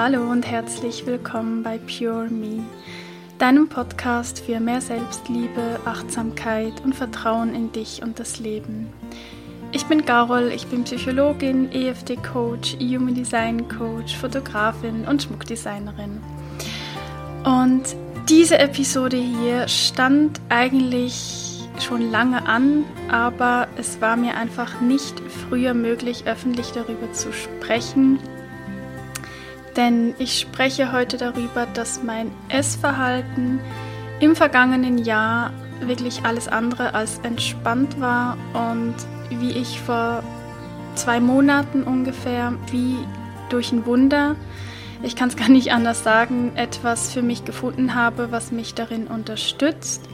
Hallo und herzlich willkommen bei Pure Me, deinem Podcast für mehr Selbstliebe, Achtsamkeit und Vertrauen in dich und das Leben. Ich bin Carol, ich bin Psychologin, EFT-Coach, Human Design Coach, Fotografin und Schmuckdesignerin. Und diese Episode hier stand eigentlich schon lange an, aber es war mir einfach nicht früher möglich, öffentlich darüber zu sprechen. Denn ich spreche heute darüber, dass mein Essverhalten im vergangenen Jahr wirklich alles andere als entspannt war und wie ich vor zwei Monaten ungefähr, wie durch ein Wunder, ich kann es gar nicht anders sagen, etwas für mich gefunden habe, was mich darin unterstützt,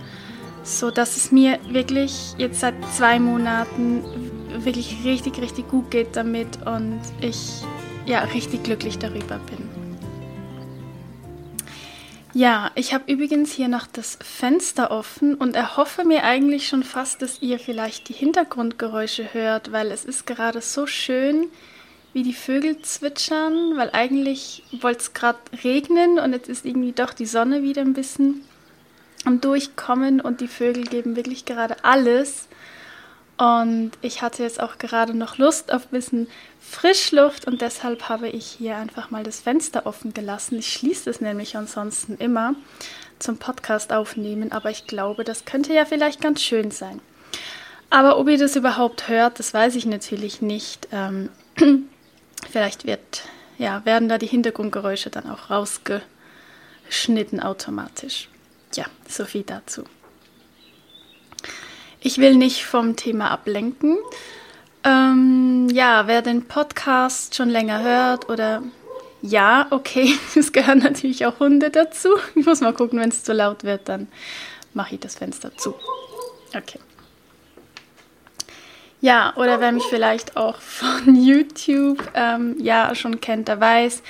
so dass es mir wirklich jetzt seit zwei Monaten wirklich richtig, richtig gut geht damit und ich ja richtig glücklich darüber bin. Ja, ich habe übrigens hier noch das Fenster offen und erhoffe mir eigentlich schon fast, dass ihr vielleicht die Hintergrundgeräusche hört, weil es ist gerade so schön, wie die Vögel zwitschern, weil eigentlich wollte es gerade regnen und jetzt ist irgendwie doch die Sonne wieder ein bisschen am Durchkommen und die Vögel geben wirklich gerade alles. Und ich hatte jetzt auch gerade noch Lust auf ein bisschen Frischluft und deshalb habe ich hier einfach mal das Fenster offen gelassen. Ich schließe es nämlich ansonsten immer zum Podcast aufnehmen, aber ich glaube, das könnte ja vielleicht ganz schön sein. Aber ob ihr das überhaupt hört, das weiß ich natürlich nicht. Ähm, vielleicht wird, ja, werden da die Hintergrundgeräusche dann auch rausgeschnitten automatisch. Ja, so viel dazu. Ich will nicht vom Thema ablenken. Ähm, ja, wer den Podcast schon länger hört oder ja, okay, es gehören natürlich auch Hunde dazu. Ich muss mal gucken, wenn es zu laut wird, dann mache ich das Fenster zu. Okay. Ja, oder wer mich vielleicht auch von YouTube ähm, ja schon kennt, der weiß,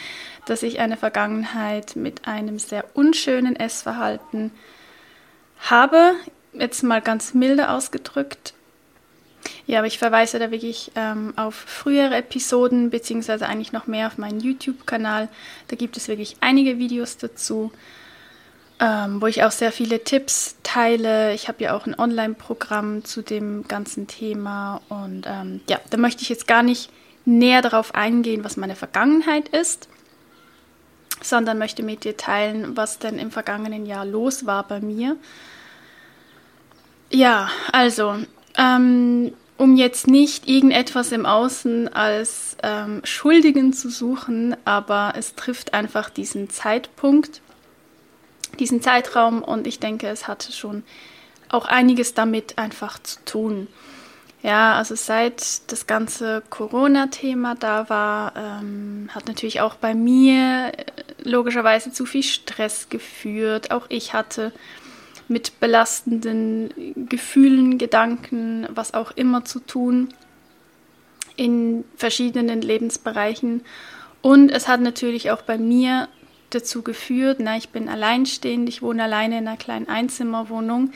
dass ich eine Vergangenheit mit einem sehr unschönen Essverhalten habe jetzt mal ganz milde ausgedrückt. Ja, aber ich verweise da wirklich ähm, auf frühere Episoden, beziehungsweise eigentlich noch mehr auf meinen YouTube-Kanal. Da gibt es wirklich einige Videos dazu, ähm, wo ich auch sehr viele Tipps teile. Ich habe ja auch ein Online-Programm zu dem ganzen Thema. Und ähm, ja, da möchte ich jetzt gar nicht näher darauf eingehen, was meine Vergangenheit ist, sondern möchte mit dir teilen, was denn im vergangenen Jahr los war bei mir ja, also, ähm, um jetzt nicht irgendetwas im Außen als ähm, Schuldigen zu suchen, aber es trifft einfach diesen Zeitpunkt, diesen Zeitraum und ich denke, es hatte schon auch einiges damit einfach zu tun. Ja, also seit das ganze Corona-Thema da war, ähm, hat natürlich auch bei mir äh, logischerweise zu viel Stress geführt. Auch ich hatte mit belastenden Gefühlen, Gedanken, was auch immer zu tun in verschiedenen Lebensbereichen. Und es hat natürlich auch bei mir dazu geführt, na, ich bin alleinstehend, ich wohne alleine in einer kleinen Einzimmerwohnung,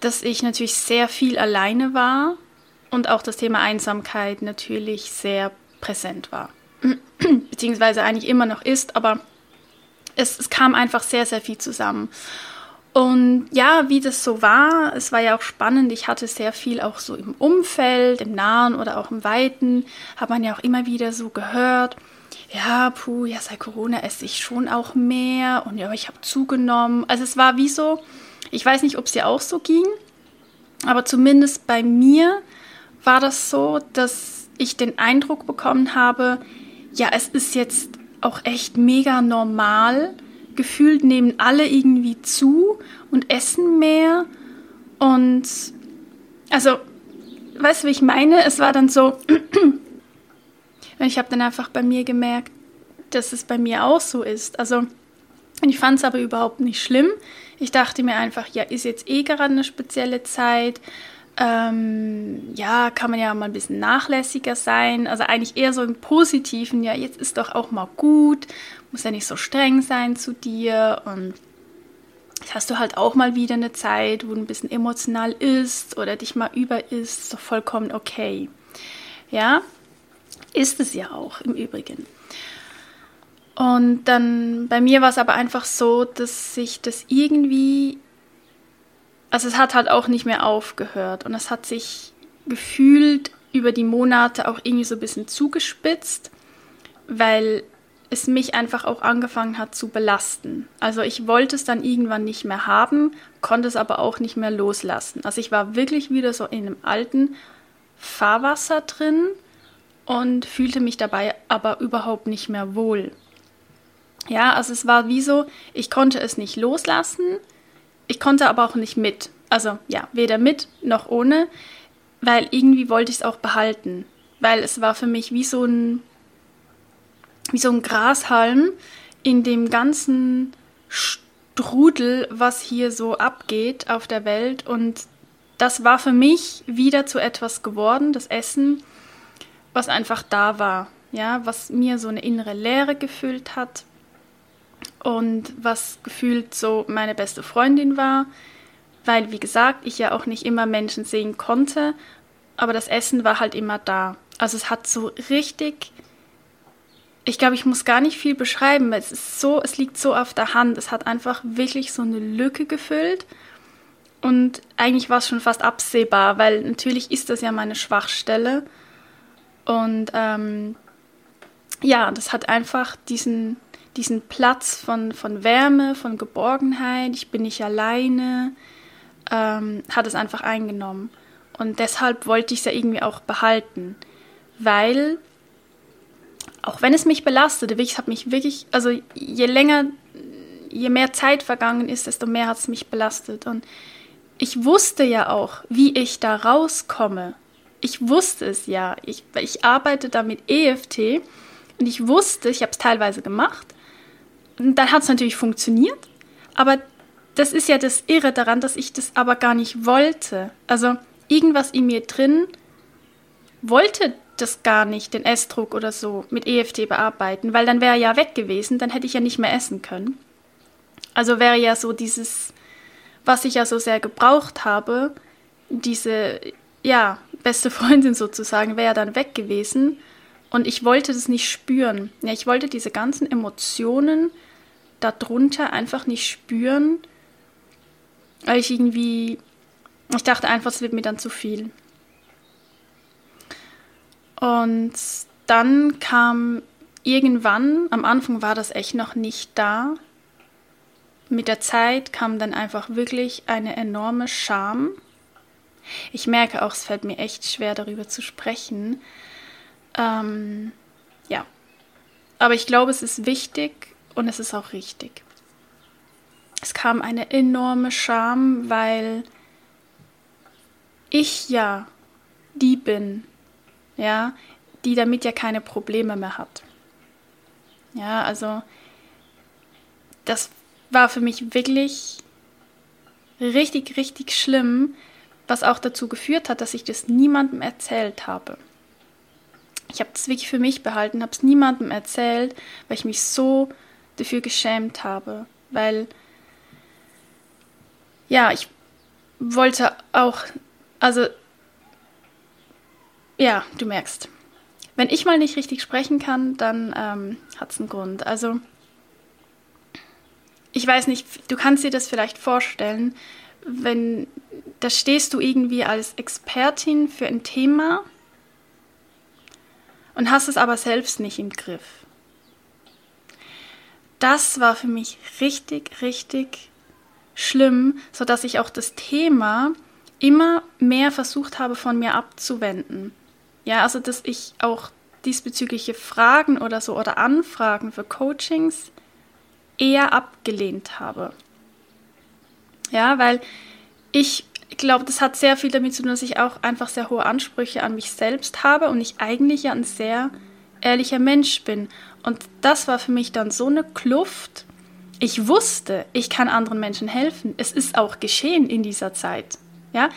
dass ich natürlich sehr viel alleine war und auch das Thema Einsamkeit natürlich sehr präsent war. Beziehungsweise eigentlich immer noch ist, aber es, es kam einfach sehr, sehr viel zusammen. Und ja, wie das so war, es war ja auch spannend. Ich hatte sehr viel auch so im Umfeld, im Nahen oder auch im Weiten, hat man ja auch immer wieder so gehört. Ja, puh, ja, seit Corona esse ich schon auch mehr und ja, ich habe zugenommen. Also es war wie so, ich weiß nicht, ob es dir auch so ging, aber zumindest bei mir war das so, dass ich den Eindruck bekommen habe, ja, es ist jetzt auch echt mega normal, gefühlt nehmen alle irgendwie zu und essen mehr. Und also, weißt du, wie ich meine? Es war dann so, ich habe dann einfach bei mir gemerkt, dass es bei mir auch so ist. Also, ich fand es aber überhaupt nicht schlimm. Ich dachte mir einfach, ja, ist jetzt eh gerade eine spezielle Zeit. Ähm, ja, kann man ja mal ein bisschen nachlässiger sein. Also eigentlich eher so im Positiven, ja, jetzt ist doch auch mal gut muss ja nicht so streng sein zu dir und jetzt hast du halt auch mal wieder eine Zeit, wo du ein bisschen emotional ist oder dich mal über ist, doch vollkommen okay. Ja, ist es ja auch im Übrigen. Und dann bei mir war es aber einfach so, dass sich das irgendwie, also es hat halt auch nicht mehr aufgehört und es hat sich gefühlt über die Monate auch irgendwie so ein bisschen zugespitzt, weil es mich einfach auch angefangen hat zu belasten. Also ich wollte es dann irgendwann nicht mehr haben, konnte es aber auch nicht mehr loslassen. Also ich war wirklich wieder so in einem alten Fahrwasser drin und fühlte mich dabei aber überhaupt nicht mehr wohl. Ja, also es war wie so, ich konnte es nicht loslassen, ich konnte aber auch nicht mit. Also ja, weder mit noch ohne, weil irgendwie wollte ich es auch behalten. Weil es war für mich wie so ein wie so ein Grashalm in dem ganzen Strudel, was hier so abgeht auf der Welt. Und das war für mich wieder zu etwas geworden, das Essen, was einfach da war. Ja, was mir so eine innere Leere gefüllt hat und was gefühlt so meine beste Freundin war, weil, wie gesagt, ich ja auch nicht immer Menschen sehen konnte, aber das Essen war halt immer da. Also es hat so richtig ich glaube, ich muss gar nicht viel beschreiben, weil es ist so, es liegt so auf der Hand. Es hat einfach wirklich so eine Lücke gefüllt. Und eigentlich war es schon fast absehbar, weil natürlich ist das ja meine Schwachstelle. Und ähm, ja, das hat einfach diesen, diesen Platz von, von Wärme, von Geborgenheit, ich bin nicht alleine, ähm, hat es einfach eingenommen. Und deshalb wollte ich es ja irgendwie auch behalten, weil auch wenn es mich belastete, ich habe mich wirklich, also je länger, je mehr Zeit vergangen ist, desto mehr hat es mich belastet. Und ich wusste ja auch, wie ich da rauskomme. Ich wusste es ja. Ich, ich arbeite da mit EFT und ich wusste, ich habe es teilweise gemacht. Dann hat es natürlich funktioniert. Aber das ist ja das Irre daran, dass ich das aber gar nicht wollte. Also irgendwas in mir drin wollte das gar nicht, den Essdruck oder so, mit EFT bearbeiten, weil dann wäre ja weg gewesen, dann hätte ich ja nicht mehr essen können. Also wäre ja so dieses, was ich ja so sehr gebraucht habe, diese, ja, beste Freundin sozusagen, wäre ja dann weg gewesen. Und ich wollte das nicht spüren. Ja, ich wollte diese ganzen Emotionen darunter einfach nicht spüren, weil ich irgendwie, ich dachte einfach, es wird mir dann zu viel. Und dann kam irgendwann, am Anfang war das echt noch nicht da. Mit der Zeit kam dann einfach wirklich eine enorme Scham. Ich merke auch, es fällt mir echt schwer, darüber zu sprechen. Ähm, ja. Aber ich glaube, es ist wichtig und es ist auch richtig. Es kam eine enorme Scham, weil ich ja die bin, ja, die damit ja keine Probleme mehr hat. Ja, also das war für mich wirklich richtig, richtig schlimm, was auch dazu geführt hat, dass ich das niemandem erzählt habe. Ich habe das wirklich für mich behalten, habe es niemandem erzählt, weil ich mich so dafür geschämt habe, weil ja, ich wollte auch, also ja, du merkst. Wenn ich mal nicht richtig sprechen kann, dann ähm, hat es einen Grund. Also, ich weiß nicht, du kannst dir das vielleicht vorstellen, wenn da stehst du irgendwie als Expertin für ein Thema und hast es aber selbst nicht im Griff. Das war für mich richtig, richtig schlimm, sodass ich auch das Thema immer mehr versucht habe von mir abzuwenden. Ja, also dass ich auch diesbezügliche Fragen oder so oder Anfragen für Coachings eher abgelehnt habe. Ja, weil ich glaube, das hat sehr viel damit zu tun, dass ich auch einfach sehr hohe Ansprüche an mich selbst habe und ich eigentlich ja ein sehr ehrlicher Mensch bin. Und das war für mich dann so eine Kluft. Ich wusste, ich kann anderen Menschen helfen. Es ist auch geschehen in dieser Zeit. Ja,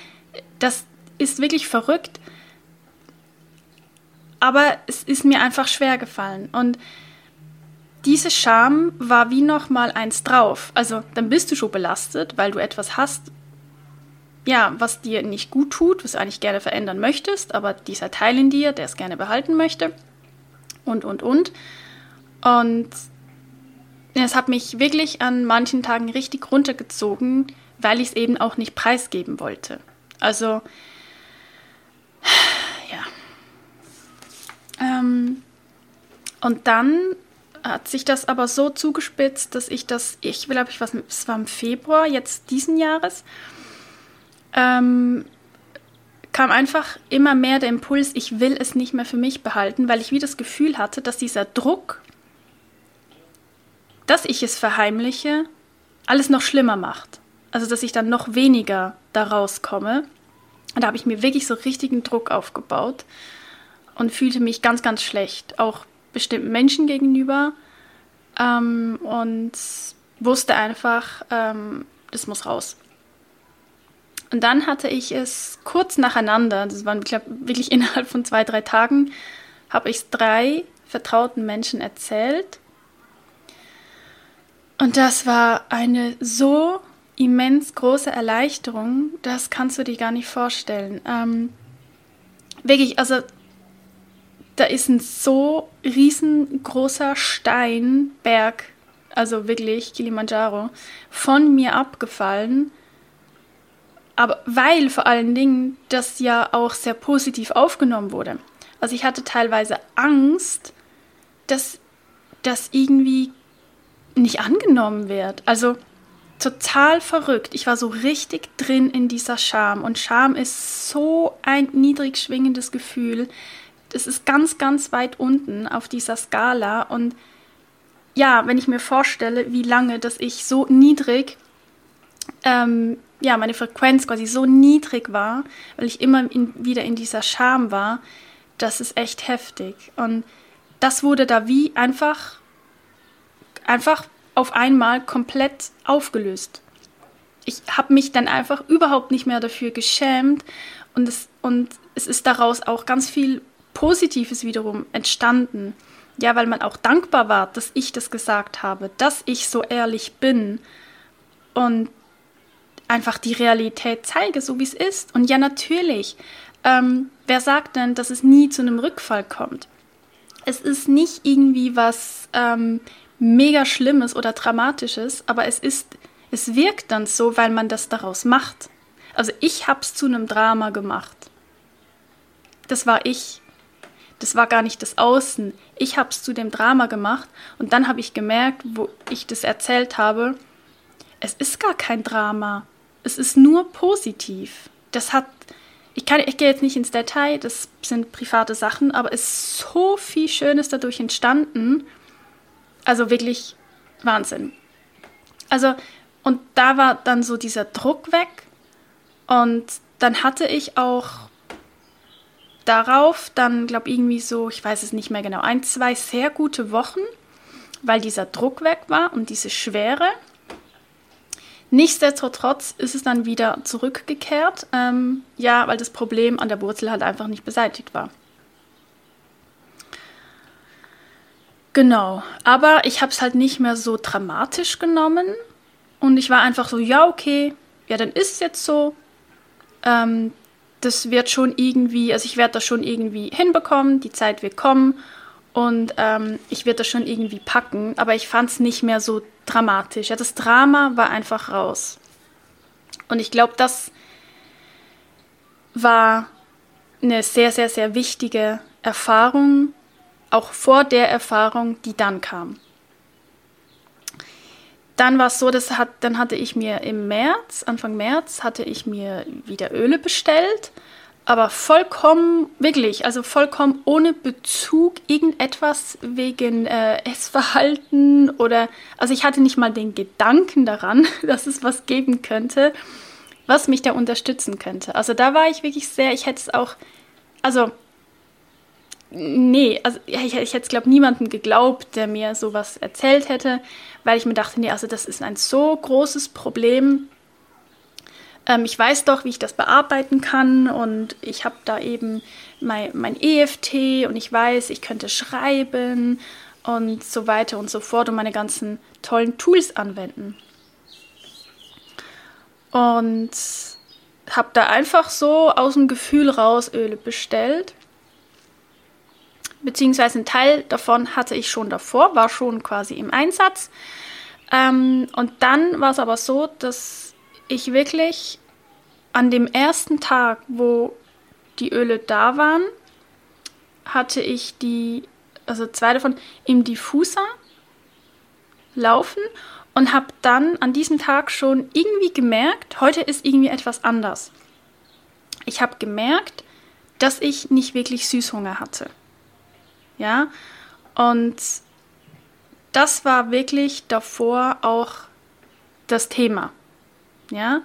das ist wirklich verrückt aber es ist mir einfach schwer gefallen. Und diese Scham war wie noch mal eins drauf. Also dann bist du schon belastet, weil du etwas hast, ja, was dir nicht gut tut, was du eigentlich gerne verändern möchtest, aber dieser Teil in dir, der es gerne behalten möchte und und und. Und es hat mich wirklich an manchen Tagen richtig runtergezogen, weil ich es eben auch nicht preisgeben wollte. Also, ja. Ähm, und dann hat sich das aber so zugespitzt, dass ich das, ich glaube, ich was, es war im Februar jetzt diesen Jahres, ähm, kam einfach immer mehr der Impuls, ich will es nicht mehr für mich behalten, weil ich wie das Gefühl hatte, dass dieser Druck, dass ich es verheimliche, alles noch schlimmer macht. Also dass ich dann noch weniger daraus komme. Und da habe ich mir wirklich so richtigen Druck aufgebaut und fühlte mich ganz, ganz schlecht, auch bestimmten Menschen gegenüber. Ähm, und wusste einfach, ähm, das muss raus. Und dann hatte ich es kurz nacheinander, das waren glaub, wirklich innerhalb von zwei, drei Tagen, habe ich es drei vertrauten Menschen erzählt. Und das war eine so immens große Erleichterung, das kannst du dir gar nicht vorstellen. Ähm, wirklich, also da ist ein so riesengroßer Steinberg, also wirklich Kilimanjaro, von mir abgefallen aber weil vor allen Dingen das ja auch sehr positiv aufgenommen wurde. Also ich hatte teilweise Angst, dass das irgendwie nicht angenommen wird. Also total verrückt. Ich war so richtig drin in dieser Scham. Und Scham ist so ein niedrig schwingendes Gefühl. Das ist ganz, ganz weit unten auf dieser Skala. Und ja, wenn ich mir vorstelle, wie lange, dass ich so niedrig ähm, ja, meine Frequenz quasi so niedrig war, weil ich immer in, wieder in dieser Scham war, das ist echt heftig. Und das wurde da wie einfach, einfach auf einmal komplett aufgelöst. Ich habe mich dann einfach überhaupt nicht mehr dafür geschämt und es, und es ist daraus auch ganz viel Positives wiederum entstanden. Ja, weil man auch dankbar war, dass ich das gesagt habe, dass ich so ehrlich bin. Und einfach die Realität zeige, so wie es ist. Und ja, natürlich, ähm, wer sagt denn, dass es nie zu einem Rückfall kommt? Es ist nicht irgendwie was ähm, mega Schlimmes oder Dramatisches, aber es ist, es wirkt dann so, weil man das daraus macht. Also ich habe es zu einem Drama gemacht. Das war ich. Das war gar nicht das Außen. Ich habe es zu dem Drama gemacht und dann habe ich gemerkt, wo ich das erzählt habe, es ist gar kein Drama es ist nur positiv. Das hat, ich, kann, ich gehe jetzt nicht ins Detail, das sind private Sachen, aber es ist so viel Schönes dadurch entstanden. Also wirklich Wahnsinn. Also, und da war dann so dieser Druck weg. Und dann hatte ich auch darauf dann, glaube ich, irgendwie so, ich weiß es nicht mehr genau, ein, zwei sehr gute Wochen, weil dieser Druck weg war und diese Schwere. Nichtsdestotrotz ist es dann wieder zurückgekehrt, ähm, ja, weil das Problem an der Wurzel halt einfach nicht beseitigt war. Genau, aber ich habe es halt nicht mehr so dramatisch genommen und ich war einfach so, ja, okay, ja, dann ist es jetzt so. Ähm, das wird schon irgendwie, also ich werde das schon irgendwie hinbekommen, die Zeit wird kommen und ähm, ich werde das schon irgendwie packen, aber ich fand es nicht mehr so dramatisch. Ja, das Drama war einfach raus. Und ich glaube, das war eine sehr, sehr, sehr wichtige Erfahrung, auch vor der Erfahrung, die dann kam. Dann war es so, dass hat, dann hatte ich mir im März, Anfang März, hatte ich mir wieder Öle bestellt aber vollkommen, wirklich, also vollkommen ohne Bezug irgendetwas wegen äh, Essverhalten oder, also ich hatte nicht mal den Gedanken daran, dass es was geben könnte, was mich da unterstützen könnte. Also da war ich wirklich sehr, ich hätte es auch, also, nee, also ich, ich hätte es, glaube niemandem geglaubt, der mir sowas erzählt hätte, weil ich mir dachte, nee, also das ist ein so großes Problem, ähm, ich weiß doch, wie ich das bearbeiten kann und ich habe da eben mein, mein EFT und ich weiß, ich könnte schreiben und so weiter und so fort und meine ganzen tollen Tools anwenden. Und habe da einfach so aus dem Gefühl raus Öle bestellt. Beziehungsweise ein Teil davon hatte ich schon davor, war schon quasi im Einsatz. Ähm, und dann war es aber so, dass ich wirklich an dem ersten Tag, wo die Öle da waren, hatte ich die, also zwei davon im Diffuser laufen und habe dann an diesem Tag schon irgendwie gemerkt, heute ist irgendwie etwas anders. Ich habe gemerkt, dass ich nicht wirklich Süßhunger hatte. Ja, und das war wirklich davor auch das Thema. Ja,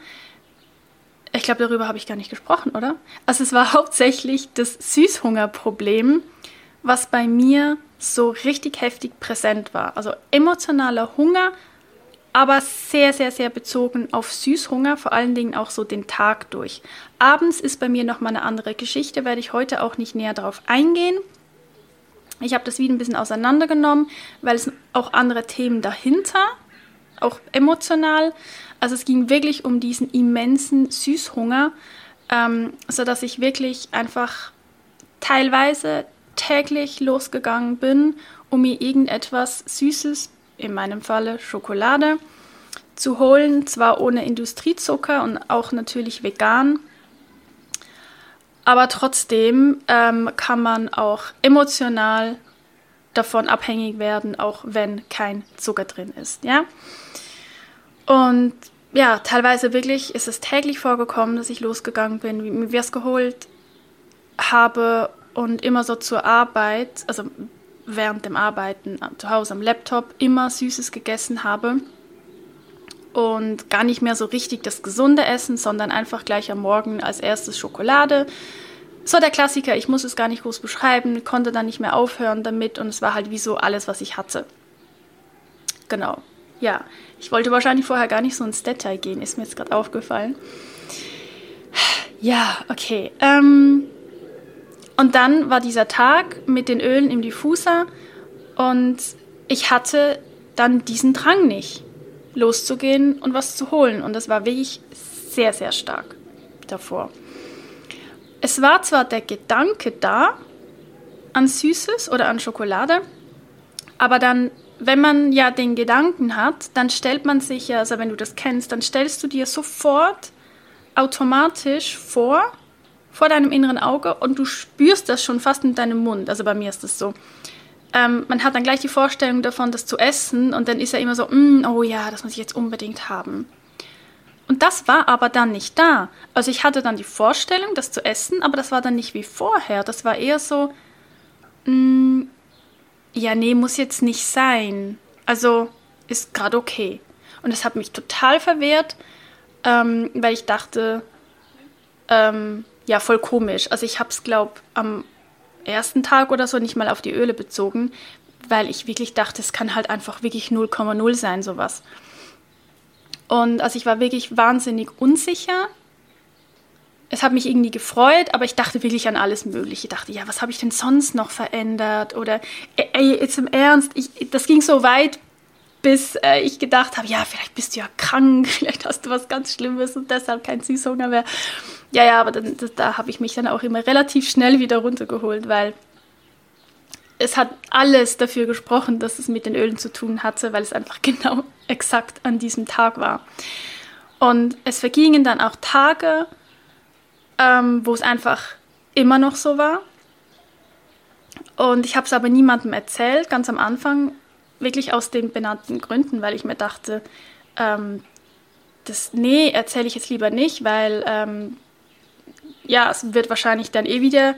ich glaube, darüber habe ich gar nicht gesprochen, oder? Also es war hauptsächlich das Süßhungerproblem, was bei mir so richtig heftig präsent war. Also emotionaler Hunger, aber sehr, sehr, sehr bezogen auf Süßhunger, vor allen Dingen auch so den Tag durch. Abends ist bei mir nochmal eine andere Geschichte, werde ich heute auch nicht näher darauf eingehen. Ich habe das wieder ein bisschen auseinandergenommen, weil es auch andere Themen dahinter, auch emotional. Also es ging wirklich um diesen immensen Süßhunger, ähm, sodass ich wirklich einfach teilweise täglich losgegangen bin, um mir irgendetwas Süßes, in meinem Falle Schokolade, zu holen, zwar ohne Industriezucker und auch natürlich vegan. Aber trotzdem ähm, kann man auch emotional davon abhängig werden, auch wenn kein Zucker drin ist. Ja? Und ja, teilweise wirklich ist es täglich vorgekommen, dass ich losgegangen bin, mir was geholt habe und immer so zur Arbeit, also während dem Arbeiten zu Hause am Laptop, immer Süßes gegessen habe und gar nicht mehr so richtig das gesunde Essen, sondern einfach gleich am Morgen als erstes Schokolade. So der Klassiker, ich muss es gar nicht groß beschreiben, konnte dann nicht mehr aufhören damit und es war halt wie so alles, was ich hatte. Genau. Ja, ich wollte wahrscheinlich vorher gar nicht so ins Detail gehen, ist mir jetzt gerade aufgefallen. Ja, okay. Ähm, und dann war dieser Tag mit den Ölen im Diffuser und ich hatte dann diesen Drang nicht, loszugehen und was zu holen. Und das war wirklich sehr, sehr stark davor. Es war zwar der Gedanke da an Süßes oder an Schokolade, aber dann, wenn man ja den Gedanken hat, dann stellt man sich ja, also wenn du das kennst, dann stellst du dir sofort automatisch vor, vor deinem inneren Auge und du spürst das schon fast in deinem Mund. Also bei mir ist das so. Ähm, man hat dann gleich die Vorstellung davon, das zu essen und dann ist er immer so, mm, oh ja, das muss ich jetzt unbedingt haben. Und das war aber dann nicht da. Also ich hatte dann die Vorstellung, das zu essen, aber das war dann nicht wie vorher. Das war eher so, mm, ja, nee, muss jetzt nicht sein. Also ist gerade okay. Und das hat mich total verwehrt, ähm, weil ich dachte, ähm, ja, voll komisch. Also ich habe es, glaube am ersten Tag oder so nicht mal auf die Öle bezogen, weil ich wirklich dachte, es kann halt einfach wirklich 0,0 sein, sowas. Und also ich war wirklich wahnsinnig unsicher. Es hat mich irgendwie gefreut, aber ich dachte wirklich an alles Mögliche. Ich dachte, ja, was habe ich denn sonst noch verändert? Oder, ey, jetzt im Ernst, ich, das ging so weit, bis äh, ich gedacht habe, ja, vielleicht bist du ja krank, vielleicht hast du was ganz Schlimmes und deshalb kein Süßhunger mehr. Ja, ja, aber dann, das, da habe ich mich dann auch immer relativ schnell wieder runtergeholt, weil es hat alles dafür gesprochen, dass es mit den Ölen zu tun hatte, weil es einfach genau exakt an diesem Tag war. Und es vergingen dann auch Tage, ähm, wo es einfach immer noch so war. Und ich habe es aber niemandem erzählt, ganz am Anfang, wirklich aus den benannten Gründen, weil ich mir dachte, ähm, das, nee, erzähle ich jetzt lieber nicht, weil ähm, ja, es wird wahrscheinlich dann eh wieder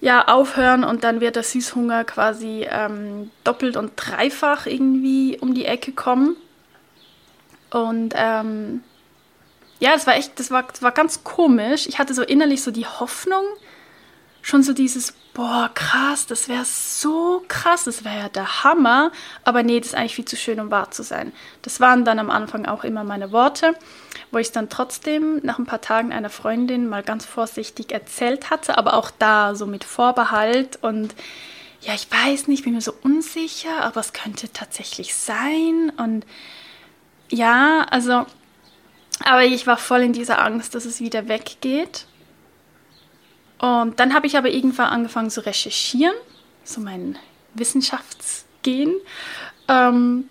ja, aufhören und dann wird der Süßhunger quasi ähm, doppelt und dreifach irgendwie um die Ecke kommen. Und ähm, ja, das war echt, das war, das war ganz komisch. Ich hatte so innerlich so die Hoffnung, schon so dieses, boah, krass, das wäre so krass, das wäre ja der Hammer. Aber nee, das ist eigentlich viel zu schön, um wahr zu sein. Das waren dann am Anfang auch immer meine Worte, wo ich dann trotzdem nach ein paar Tagen einer Freundin mal ganz vorsichtig erzählt hatte, aber auch da so mit Vorbehalt und ja, ich weiß nicht, bin mir so unsicher, aber es könnte tatsächlich sein und ja, also, aber ich war voll in dieser Angst, dass es wieder weggeht und dann habe ich aber irgendwann angefangen zu recherchieren, so mein Wissenschaftsgehen. Ähm,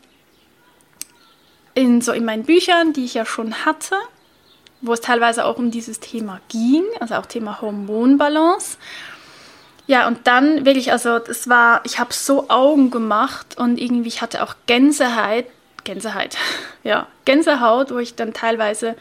in, so in meinen Büchern, die ich ja schon hatte, wo es teilweise auch um dieses Thema ging, also auch Thema Hormonbalance. Ja, und dann wirklich, also das war, ich habe so Augen gemacht und irgendwie, ich hatte auch Gänsehaut, Gänsehaut, ja, Gänsehaut, wo ich dann teilweise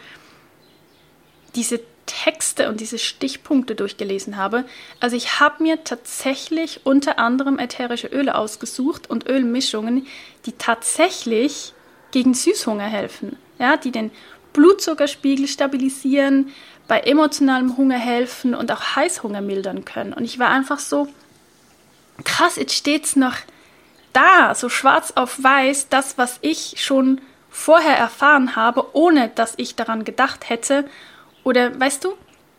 diese Texte und diese Stichpunkte durchgelesen habe. Also ich habe mir tatsächlich unter anderem ätherische Öle ausgesucht und Ölmischungen, die tatsächlich gegen Süßhunger helfen, ja, die den Blutzuckerspiegel stabilisieren, bei emotionalem Hunger helfen und auch Heißhunger mildern können. Und ich war einfach so krass, jetzt steht's noch da, so schwarz auf weiß, das, was ich schon vorher erfahren habe, ohne dass ich daran gedacht hätte. Oder weißt du,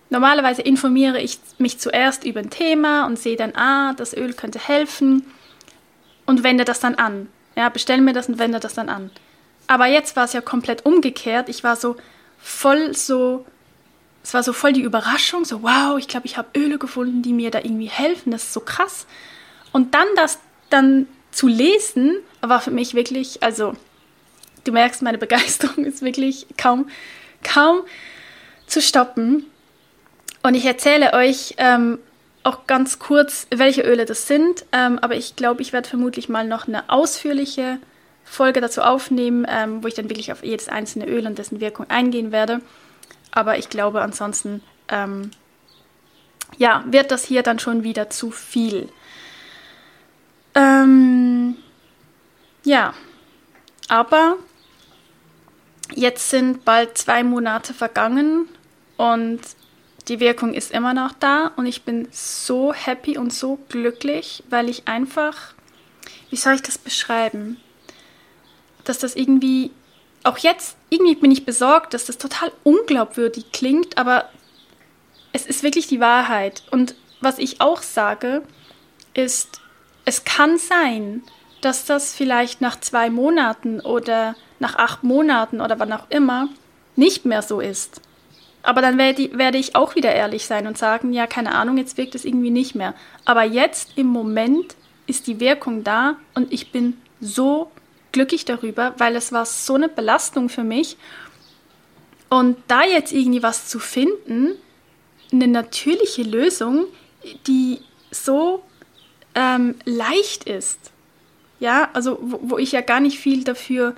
normalerweise informiere ich mich zuerst über ein Thema und sehe dann, ah, das Öl könnte helfen und wende das dann an. Ja, bestelle mir das und wende das dann an. Aber jetzt war es ja komplett umgekehrt. Ich war so voll so, es war so voll die Überraschung, so wow, ich glaube, ich habe Öle gefunden, die mir da irgendwie helfen. Das ist so krass. Und dann das dann zu lesen, war für mich wirklich, also du merkst, meine Begeisterung ist wirklich kaum, kaum zu stoppen. Und ich erzähle euch ähm, auch ganz kurz, welche Öle das sind. Ähm, aber ich glaube, ich werde vermutlich mal noch eine ausführliche Folge dazu aufnehmen, ähm, wo ich dann wirklich auf jedes einzelne Öl und dessen Wirkung eingehen werde. Aber ich glaube, ansonsten ähm, ja, wird das hier dann schon wieder zu viel. Ähm, ja, aber jetzt sind bald zwei Monate vergangen und die Wirkung ist immer noch da und ich bin so happy und so glücklich, weil ich einfach, wie soll ich das beschreiben? dass das irgendwie, auch jetzt, irgendwie bin ich besorgt, dass das total unglaubwürdig klingt, aber es ist wirklich die Wahrheit. Und was ich auch sage, ist, es kann sein, dass das vielleicht nach zwei Monaten oder nach acht Monaten oder wann auch immer nicht mehr so ist. Aber dann werde ich auch wieder ehrlich sein und sagen, ja, keine Ahnung, jetzt wirkt es irgendwie nicht mehr. Aber jetzt im Moment ist die Wirkung da und ich bin so glücklich darüber, weil es war so eine Belastung für mich. Und da jetzt irgendwie was zu finden, eine natürliche Lösung, die so ähm, leicht ist, ja, also wo, wo, ich ja gar nicht viel dafür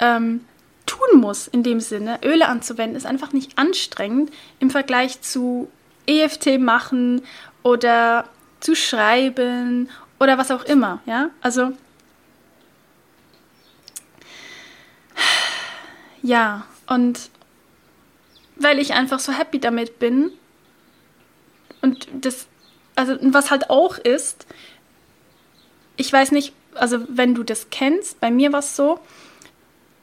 ähm, tun muss in dem Sinne, Öle anzuwenden, ist einfach nicht anstrengend im Vergleich zu EFT machen oder zu schreiben oder was auch immer, ja, also Ja, und weil ich einfach so happy damit bin und das, also was halt auch ist, ich weiß nicht, also wenn du das kennst, bei mir war es so,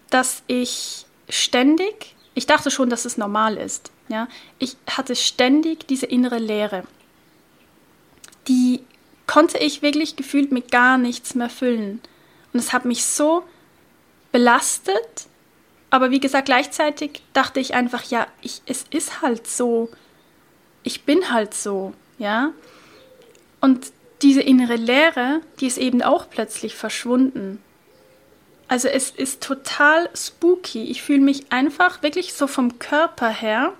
dass ich ständig, ich dachte schon, dass es normal ist, ja, ich hatte ständig diese innere Leere. Die konnte ich wirklich gefühlt mit gar nichts mehr füllen. Und es hat mich so belastet aber wie gesagt, gleichzeitig dachte ich einfach, ja, ich, es ist halt so. Ich bin halt so, ja. Und diese innere Leere, die ist eben auch plötzlich verschwunden. Also es ist total spooky. Ich fühle mich einfach wirklich so vom Körper her,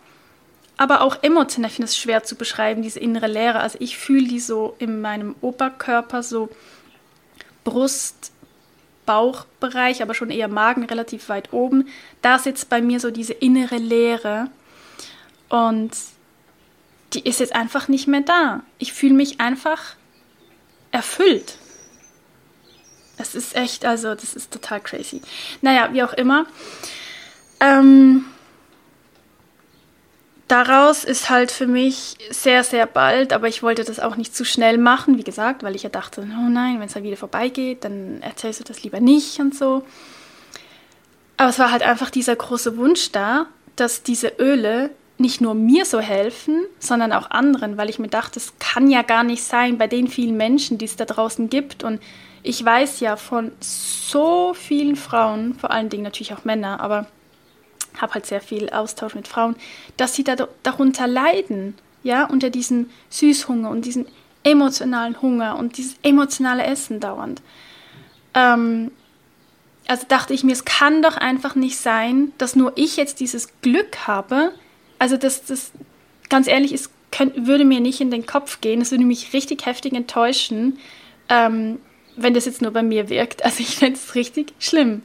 aber auch emotional. Ich finde es schwer zu beschreiben, diese innere Leere. Also ich fühle die so in meinem Oberkörper, so Brust, Bauchbereich, aber schon eher Magen relativ weit oben. Da sitzt bei mir so diese innere Leere und die ist jetzt einfach nicht mehr da. Ich fühle mich einfach erfüllt. Es ist echt, also das ist total crazy. Naja, wie auch immer. Ähm, daraus ist halt für mich sehr, sehr bald, aber ich wollte das auch nicht zu schnell machen, wie gesagt, weil ich ja dachte, oh nein, wenn es halt wieder vorbeigeht, dann erzählst du das lieber nicht und so. Aber es war halt einfach dieser große Wunsch da, dass diese Öle nicht nur mir so helfen, sondern auch anderen, weil ich mir dachte, es kann ja gar nicht sein bei den vielen Menschen, die es da draußen gibt. Und ich weiß ja von so vielen Frauen, vor allen Dingen natürlich auch Männer, aber habe halt sehr viel Austausch mit Frauen, dass sie da, darunter leiden, ja, unter diesem Süßhunger und diesem emotionalen Hunger und dieses emotionale Essen dauernd. Ähm, also dachte ich mir, es kann doch einfach nicht sein, dass nur ich jetzt dieses Glück habe. Also das, das ganz ehrlich, es könnt, würde mir nicht in den Kopf gehen. Es würde mich richtig heftig enttäuschen, ähm, wenn das jetzt nur bei mir wirkt. Also ich fände es richtig schlimm.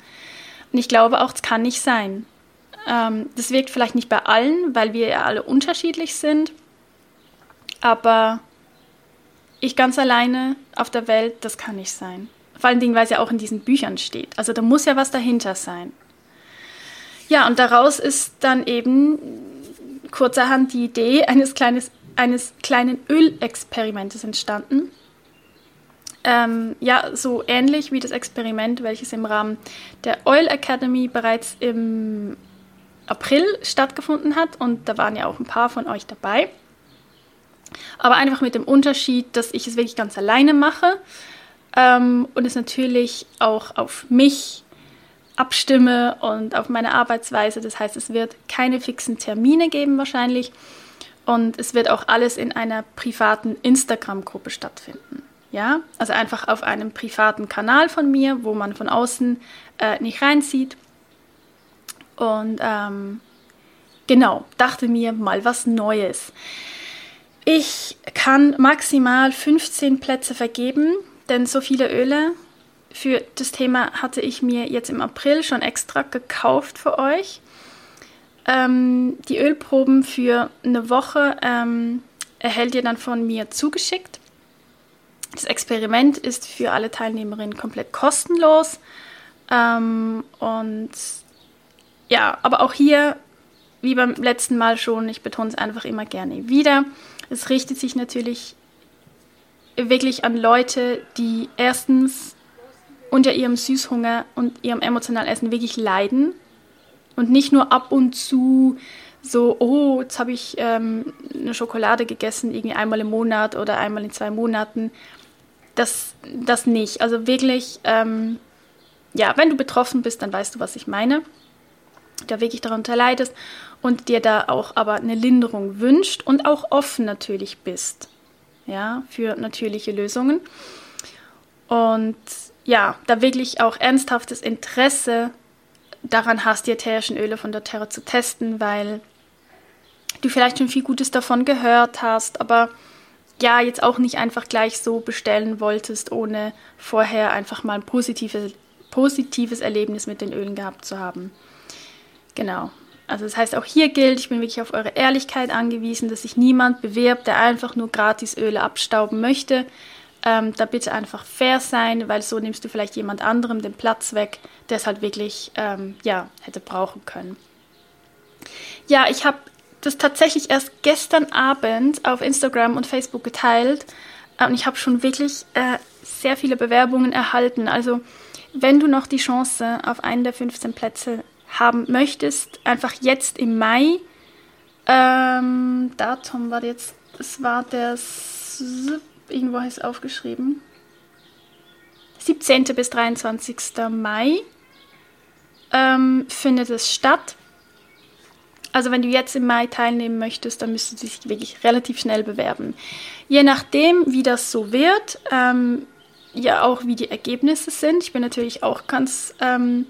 Und ich glaube auch, es kann nicht sein. Ähm, das wirkt vielleicht nicht bei allen, weil wir ja alle unterschiedlich sind. Aber ich ganz alleine auf der Welt, das kann nicht sein. Vor allen Dingen, weil es ja auch in diesen Büchern steht. Also da muss ja was dahinter sein. Ja, und daraus ist dann eben kurzerhand die Idee eines, kleines, eines kleinen Ölexperimentes entstanden. Ähm, ja, so ähnlich wie das Experiment, welches im Rahmen der Oil Academy bereits im April stattgefunden hat. Und da waren ja auch ein paar von euch dabei. Aber einfach mit dem Unterschied, dass ich es wirklich ganz alleine mache ähm, und es natürlich auch auf mich abstimme und auf meine Arbeitsweise. Das heißt, es wird keine fixen Termine geben wahrscheinlich und es wird auch alles in einer privaten Instagram-Gruppe stattfinden. Ja, also einfach auf einem privaten Kanal von mir, wo man von außen äh, nicht reinzieht. Und ähm, genau, dachte mir mal was Neues. Ich kann maximal 15 Plätze vergeben denn so viele Öle für das Thema hatte ich mir jetzt im April schon extra gekauft für euch. Ähm, die Ölproben für eine Woche ähm, erhält ihr dann von mir zugeschickt. Das Experiment ist für alle Teilnehmerinnen komplett kostenlos. Ähm, und ja, aber auch hier, wie beim letzten Mal schon, ich betone es einfach immer gerne wieder. Es richtet sich natürlich wirklich an Leute, die erstens unter ihrem Süßhunger und ihrem emotionalen Essen wirklich leiden und nicht nur ab und zu so, oh, jetzt habe ich ähm, eine Schokolade gegessen, irgendwie einmal im Monat oder einmal in zwei Monaten. Das, das nicht. Also wirklich, ähm, ja, wenn du betroffen bist, dann weißt du, was ich meine. Da wirklich darunter leidest und dir da auch aber eine Linderung wünscht und auch offen natürlich bist ja, für natürliche Lösungen. Und ja, da wirklich auch ernsthaftes Interesse daran hast, die ätherischen Öle von der Terra zu testen, weil du vielleicht schon viel Gutes davon gehört hast, aber ja, jetzt auch nicht einfach gleich so bestellen wolltest, ohne vorher einfach mal ein positives, positives Erlebnis mit den Ölen gehabt zu haben. Genau. Also das heißt, auch hier gilt, ich bin wirklich auf eure Ehrlichkeit angewiesen, dass sich niemand bewirbt, der einfach nur gratis Öle abstauben möchte. Ähm, da bitte einfach fair sein, weil so nimmst du vielleicht jemand anderem den Platz weg, der es halt wirklich ähm, ja, hätte brauchen können. Ja, ich habe das tatsächlich erst gestern Abend auf Instagram und Facebook geteilt äh, und ich habe schon wirklich äh, sehr viele Bewerbungen erhalten. Also wenn du noch die Chance auf einen der 15 Plätze haben möchtest, einfach jetzt im Mai, ähm, Datum war jetzt, es war der, irgendwo ist es aufgeschrieben, 17. bis 23. Mai ähm, findet es statt. Also wenn du jetzt im Mai teilnehmen möchtest, dann müsstest du dich wirklich relativ schnell bewerben. Je nachdem, wie das so wird, ähm, ja auch wie die Ergebnisse sind. Ich bin natürlich auch ganz ähm,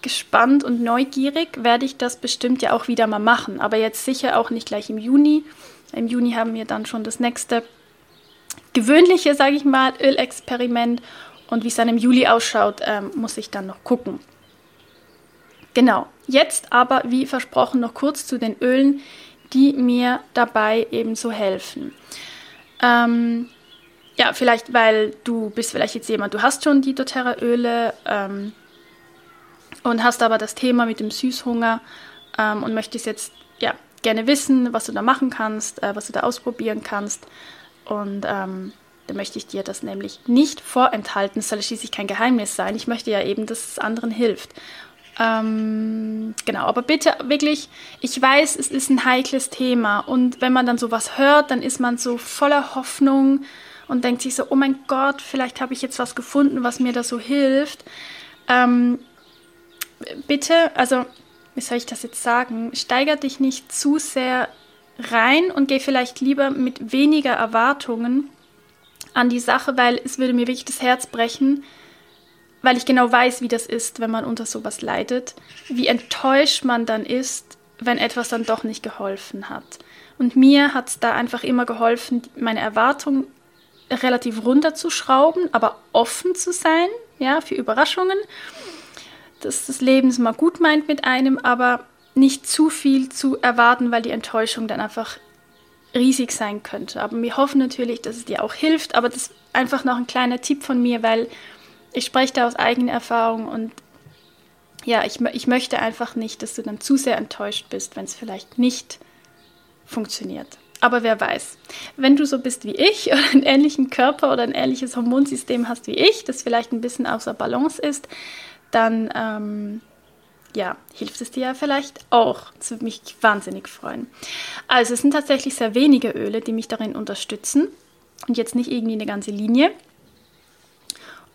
gespannt und neugierig, werde ich das bestimmt ja auch wieder mal machen. Aber jetzt sicher auch nicht gleich im Juni. Im Juni haben wir dann schon das nächste gewöhnliche, sage ich mal, Ölexperiment. Und wie es dann im Juli ausschaut, ähm, muss ich dann noch gucken. Genau, jetzt aber, wie versprochen, noch kurz zu den Ölen, die mir dabei ebenso helfen. Ähm, ja, vielleicht, weil du bist vielleicht jetzt jemand, du hast schon die doTERRA-Öle, ähm, und hast aber das Thema mit dem Süßhunger ähm, und möchtest jetzt ja, gerne wissen, was du da machen kannst, äh, was du da ausprobieren kannst. Und ähm, da möchte ich dir das nämlich nicht vorenthalten. Es soll schließlich kein Geheimnis sein. Ich möchte ja eben, dass es anderen hilft. Ähm, genau, aber bitte wirklich, ich weiß, es ist ein heikles Thema und wenn man dann sowas hört, dann ist man so voller Hoffnung und denkt sich so, oh mein Gott, vielleicht habe ich jetzt was gefunden, was mir da so hilft. Ähm, bitte, also wie soll ich das jetzt sagen, steiger dich nicht zu sehr rein und geh vielleicht lieber mit weniger Erwartungen an die Sache, weil es würde mir wirklich das Herz brechen, weil ich genau weiß, wie das ist, wenn man unter sowas leidet, wie enttäuscht man dann ist, wenn etwas dann doch nicht geholfen hat. Und mir hat es da einfach immer geholfen, meine Erwartungen relativ runterzuschrauben, aber offen zu sein, ja, für Überraschungen. Dass das Leben es mal gut meint mit einem, aber nicht zu viel zu erwarten, weil die Enttäuschung dann einfach riesig sein könnte. Aber wir hoffen natürlich, dass es dir auch hilft, aber das ist einfach noch ein kleiner Tipp von mir, weil ich spreche da aus eigener Erfahrung und ja, ich, ich möchte einfach nicht, dass du dann zu sehr enttäuscht bist, wenn es vielleicht nicht funktioniert. Aber wer weiß, wenn du so bist wie ich oder einen ähnlichen Körper oder ein ähnliches Hormonsystem hast wie ich, das vielleicht ein bisschen außer Balance ist, dann ähm, ja, hilft es dir ja vielleicht auch. Das würde mich wahnsinnig freuen. Also es sind tatsächlich sehr wenige Öle, die mich darin unterstützen und jetzt nicht irgendwie eine ganze Linie.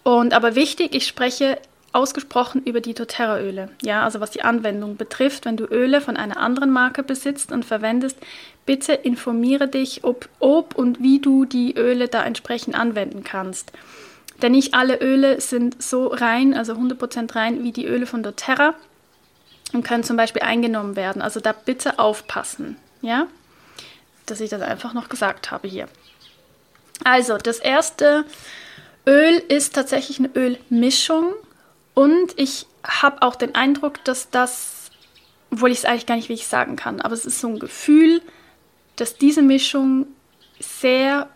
Und aber wichtig, ich spreche ausgesprochen über die doTERRA-Öle. Ja, also was die Anwendung betrifft, wenn du Öle von einer anderen Marke besitzt und verwendest, bitte informiere dich, ob, ob und wie du die Öle da entsprechend anwenden kannst. Denn nicht alle Öle sind so rein, also 100% rein, wie die Öle von doTERRA und können zum Beispiel eingenommen werden. Also da bitte aufpassen, ja, dass ich das einfach noch gesagt habe hier. Also das erste Öl ist tatsächlich eine Ölmischung und ich habe auch den Eindruck, dass das, obwohl ich es eigentlich gar nicht wirklich sagen kann, aber es ist so ein Gefühl, dass diese Mischung sehr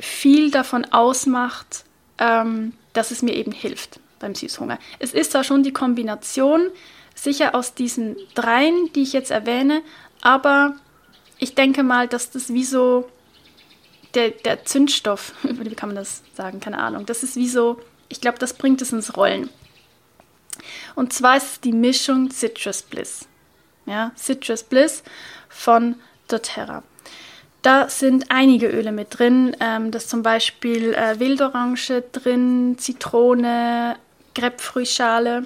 viel davon ausmacht, ähm, dass es mir eben hilft beim Süßhunger. Es ist zwar schon die Kombination, sicher aus diesen dreien, die ich jetzt erwähne, aber ich denke mal, dass das wie so der, der Zündstoff, wie kann man das sagen, keine Ahnung, das ist wie so, ich glaube, das bringt es ins Rollen. Und zwar ist es die Mischung Citrus Bliss. Ja, Citrus Bliss von doTERRA. Da sind einige Öle mit drin. Ähm, das ist zum Beispiel äh, Wildorange drin, Zitrone, Grapefruitschale.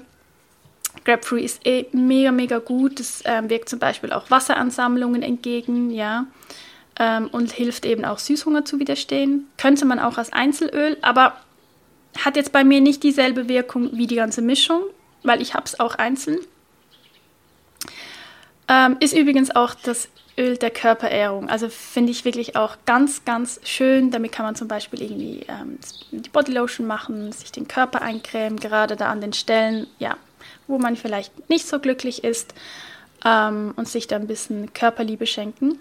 Grapefruit ist eh mega, mega gut. Das ähm, wirkt zum Beispiel auch Wasseransammlungen entgegen, ja. Ähm, und hilft eben auch Süßhunger zu widerstehen. Könnte man auch als Einzelöl, aber hat jetzt bei mir nicht dieselbe Wirkung wie die ganze Mischung, weil ich habe es auch einzeln. Ähm, ist übrigens auch das Öl der Körperehrung. Also finde ich wirklich auch ganz, ganz schön. Damit kann man zum Beispiel irgendwie ähm, die Bodylotion machen, sich den Körper eincremen, gerade da an den Stellen, ja, wo man vielleicht nicht so glücklich ist ähm, und sich da ein bisschen Körperliebe schenken.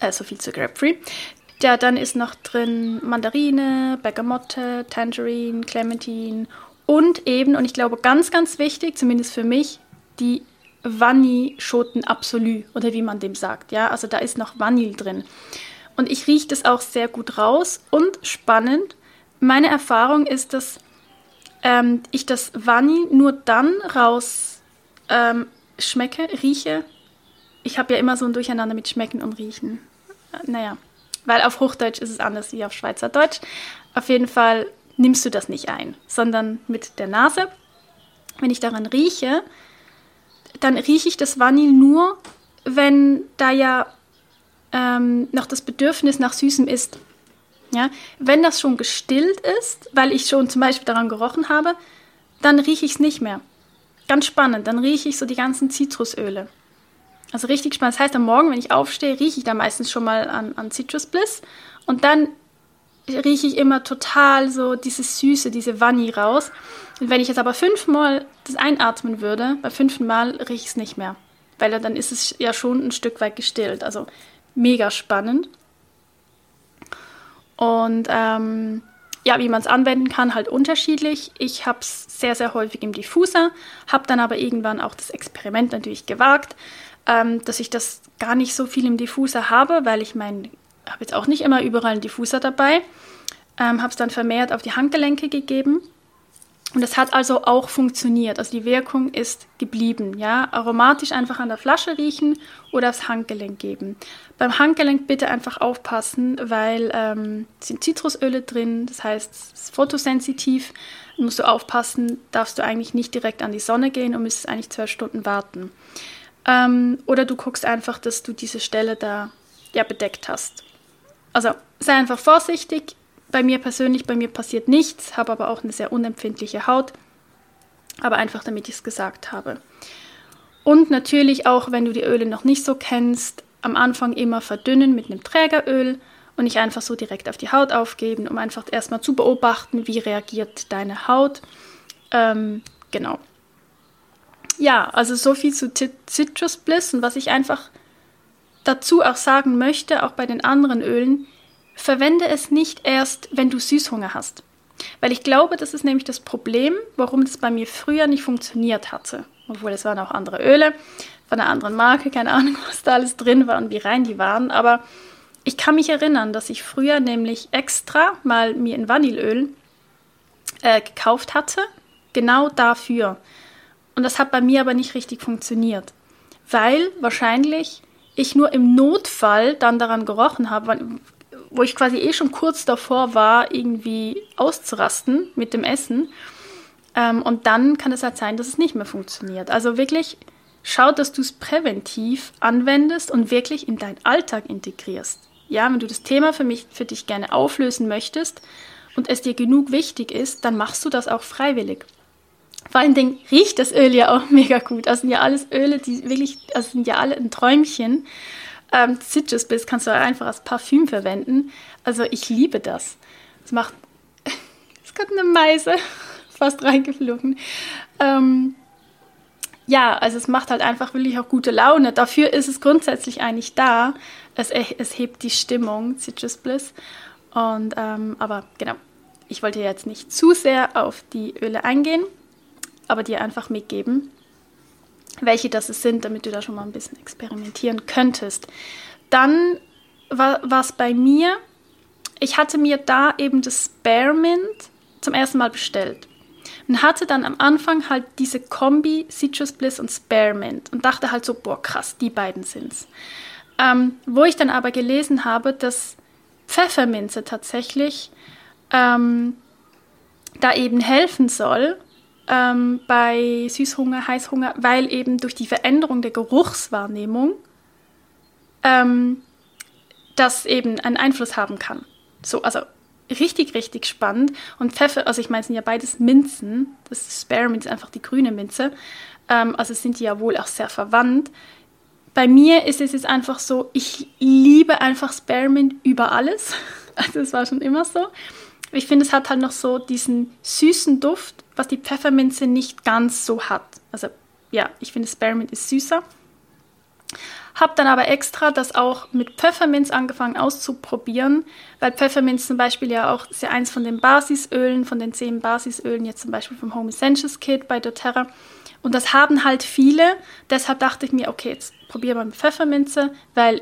Äh, so viel zu Grapefruit. Ja, dann ist noch drin Mandarine, Bergamotte, Tangerine, Clementine und eben, und ich glaube ganz, ganz wichtig, zumindest für mich, die Vanille-Schoten Absolu oder wie man dem sagt. Ja, also da ist noch Vanille drin. Und ich rieche das auch sehr gut raus und spannend. Meine Erfahrung ist, dass ähm, ich das Vanille nur dann raus ähm, schmecke, rieche. Ich habe ja immer so ein Durcheinander mit Schmecken und Riechen. Äh, naja, weil auf Hochdeutsch ist es anders wie auf Schweizerdeutsch. Auf jeden Fall nimmst du das nicht ein, sondern mit der Nase. Wenn ich daran rieche, dann rieche ich das Vanille nur, wenn da ja ähm, noch das Bedürfnis nach Süßem ist. Ja? Wenn das schon gestillt ist, weil ich schon zum Beispiel daran gerochen habe, dann rieche ich es nicht mehr. Ganz spannend, dann rieche ich so die ganzen Zitrusöle. Also richtig spannend. Das heißt, am Morgen, wenn ich aufstehe, rieche ich da meistens schon mal an, an Citrus Bliss und dann rieche ich immer total so dieses Süße, diese Vanille raus. Und wenn ich jetzt aber fünfmal das einatmen würde, bei fünften Mal rieche ich es nicht mehr. Weil dann ist es ja schon ein Stück weit gestillt. Also mega spannend. Und ähm, ja, wie man es anwenden kann, halt unterschiedlich. Ich habe es sehr, sehr häufig im Diffuser, habe dann aber irgendwann auch das Experiment natürlich gewagt, ähm, dass ich das gar nicht so viel im Diffuser habe, weil ich mein, habe jetzt auch nicht immer überall einen Diffuser dabei. Ähm, habe es dann vermehrt auf die Handgelenke gegeben und es hat also auch funktioniert. Also die Wirkung ist geblieben. Ja? Aromatisch einfach an der Flasche riechen oder aufs Handgelenk geben. Beim Handgelenk bitte einfach aufpassen, weil ähm, sind Zitrusöle drin, das heißt, es ist fotosensitiv. Musst du aufpassen, darfst du eigentlich nicht direkt an die Sonne gehen und müsstest eigentlich zwölf Stunden warten. Ähm, oder du guckst einfach, dass du diese Stelle da ja bedeckt hast. Also sei einfach vorsichtig, bei mir persönlich, bei mir passiert nichts, habe aber auch eine sehr unempfindliche Haut. Aber einfach damit ich es gesagt habe. Und natürlich auch, wenn du die Öle noch nicht so kennst, am Anfang immer verdünnen mit einem Trägeröl und nicht einfach so direkt auf die Haut aufgeben, um einfach erstmal zu beobachten, wie reagiert deine Haut. Ähm, genau. Ja, also so viel zu Citrus Bliss und was ich einfach dazu auch sagen möchte, auch bei den anderen Ölen, verwende es nicht erst, wenn du Süßhunger hast. Weil ich glaube, das ist nämlich das Problem, warum das bei mir früher nicht funktioniert hatte. Obwohl es waren auch andere Öle von einer anderen Marke, keine Ahnung, was da alles drin war und wie rein die waren. Aber ich kann mich erinnern, dass ich früher nämlich extra mal mir ein Vanilleöl äh, gekauft hatte, genau dafür. Und das hat bei mir aber nicht richtig funktioniert, weil wahrscheinlich ich nur im Notfall dann daran gerochen habe, wo ich quasi eh schon kurz davor war, irgendwie auszurasten mit dem Essen. Ähm, und dann kann es halt sein, dass es nicht mehr funktioniert. Also wirklich schau, dass du es präventiv anwendest und wirklich in deinen Alltag integrierst. Ja, wenn du das Thema für mich, für dich gerne auflösen möchtest und es dir genug wichtig ist, dann machst du das auch freiwillig. Vor allen Dingen riecht das Öl ja auch mega gut. Das sind ja alles Öle, die wirklich, also sind ja alle ein Träumchen. Ähm, Citrus Bliss kannst du einfach als Parfüm verwenden. Also ich liebe das. Es macht, es kommt eine Meise fast reingeflogen. Ähm, ja, also es macht halt einfach wirklich auch gute Laune. Dafür ist es grundsätzlich eigentlich da. Es, es hebt die Stimmung, Citrus Bliss. Und, ähm, aber genau, ich wollte jetzt nicht zu sehr auf die Öle eingehen aber dir einfach mitgeben, welche das sind, damit du da schon mal ein bisschen experimentieren könntest. Dann war es bei mir, ich hatte mir da eben das Spearmint zum ersten Mal bestellt und hatte dann am Anfang halt diese Kombi Citrus Bliss und Spearmint und dachte halt so, boah krass, die beiden sind's. Ähm, wo ich dann aber gelesen habe, dass Pfefferminze tatsächlich ähm, da eben helfen soll, ähm, bei Süßhunger, Heißhunger, weil eben durch die Veränderung der Geruchswahrnehmung ähm, das eben einen Einfluss haben kann. So, also richtig, richtig spannend. Und Pfeffer, also ich meine, es sind ja beides Minzen. Das Spearmint ist einfach die grüne Minze. Ähm, also sind die ja wohl auch sehr verwandt. Bei mir ist es jetzt einfach so, ich liebe einfach Spearmint über alles. Also es war schon immer so. Ich finde, es hat halt noch so diesen süßen Duft, was die Pfefferminze nicht ganz so hat. Also ja, ich finde Spearmint ist süßer. Habe dann aber extra das auch mit Pfefferminz angefangen auszuprobieren, weil Pfefferminz zum Beispiel ja auch ist ja eins von den Basisölen, von den zehn Basisölen, jetzt zum Beispiel vom Home Essentials Kit bei doTERRA. Und das haben halt viele. Deshalb dachte ich mir, okay, jetzt probiere mal mit Pfefferminze, weil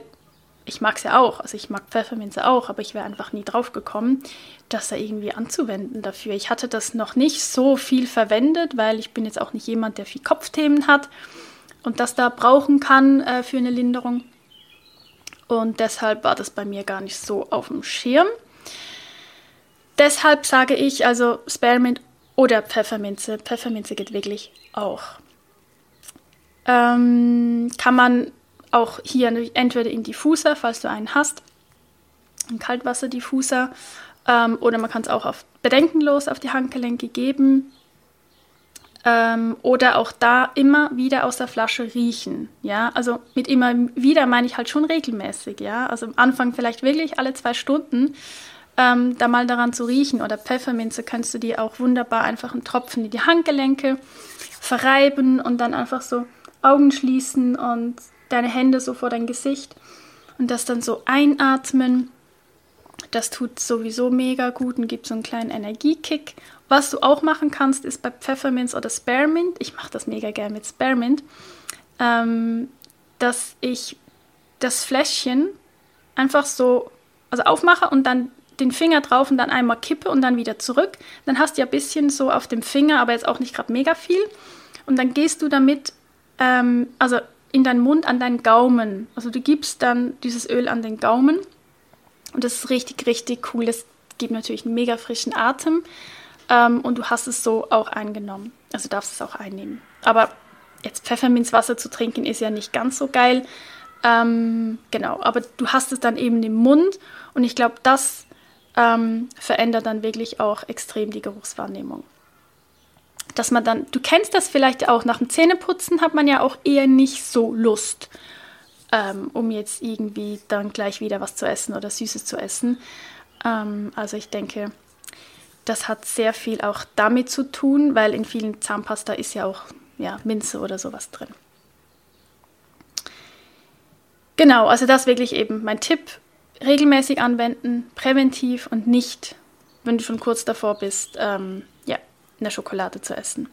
ich mag es ja auch, also ich mag Pfefferminze auch, aber ich wäre einfach nie drauf gekommen, das da irgendwie anzuwenden dafür. Ich hatte das noch nicht so viel verwendet, weil ich bin jetzt auch nicht jemand, der viel Kopfthemen hat und das da brauchen kann äh, für eine Linderung. Und deshalb war das bei mir gar nicht so auf dem Schirm. Deshalb sage ich also Spearmint oder Pfefferminze. Pfefferminze geht wirklich auch. Ähm, kann man auch hier entweder in Diffuser, falls du einen hast, ein Kaltwasserdiffuser, ähm, oder man kann es auch auf bedenkenlos auf die Handgelenke geben. Ähm, oder auch da immer wieder aus der Flasche riechen. Ja, also mit immer wieder meine ich halt schon regelmäßig. Ja, also am Anfang vielleicht wirklich alle zwei Stunden ähm, da mal daran zu riechen. Oder Pfefferminze kannst du dir auch wunderbar einfach einen Tropfen in die Handgelenke verreiben und dann einfach so Augen schließen und deine Hände so vor dein Gesicht und das dann so einatmen. Das tut sowieso mega gut und gibt so einen kleinen Energiekick. Was du auch machen kannst, ist bei Pfefferminz oder Spearmint, ich mache das mega gerne mit Spearmint, ähm, dass ich das Fläschchen einfach so also aufmache und dann den Finger drauf und dann einmal kippe und dann wieder zurück. Dann hast du ja ein bisschen so auf dem Finger, aber jetzt auch nicht gerade mega viel. Und dann gehst du damit, ähm, also in deinen Mund, an deinen Gaumen. Also du gibst dann dieses Öl an den Gaumen und das ist richtig, richtig cool. Das gibt natürlich einen mega frischen Atem ähm, und du hast es so auch eingenommen. Also darfst es auch einnehmen. Aber jetzt Pfefferminzwasser zu trinken ist ja nicht ganz so geil. Ähm, genau, aber du hast es dann eben im Mund und ich glaube, das ähm, verändert dann wirklich auch extrem die Geruchswahrnehmung. Dass man dann, du kennst das vielleicht auch, nach dem Zähneputzen hat man ja auch eher nicht so Lust, ähm, um jetzt irgendwie dann gleich wieder was zu essen oder Süßes zu essen. Ähm, also ich denke, das hat sehr viel auch damit zu tun, weil in vielen Zahnpasta ist ja auch ja, Minze oder sowas drin. Genau, also das wirklich eben mein Tipp. Regelmäßig anwenden, präventiv und nicht, wenn du schon kurz davor bist, ähm, ja, in der Schokolade zu essen.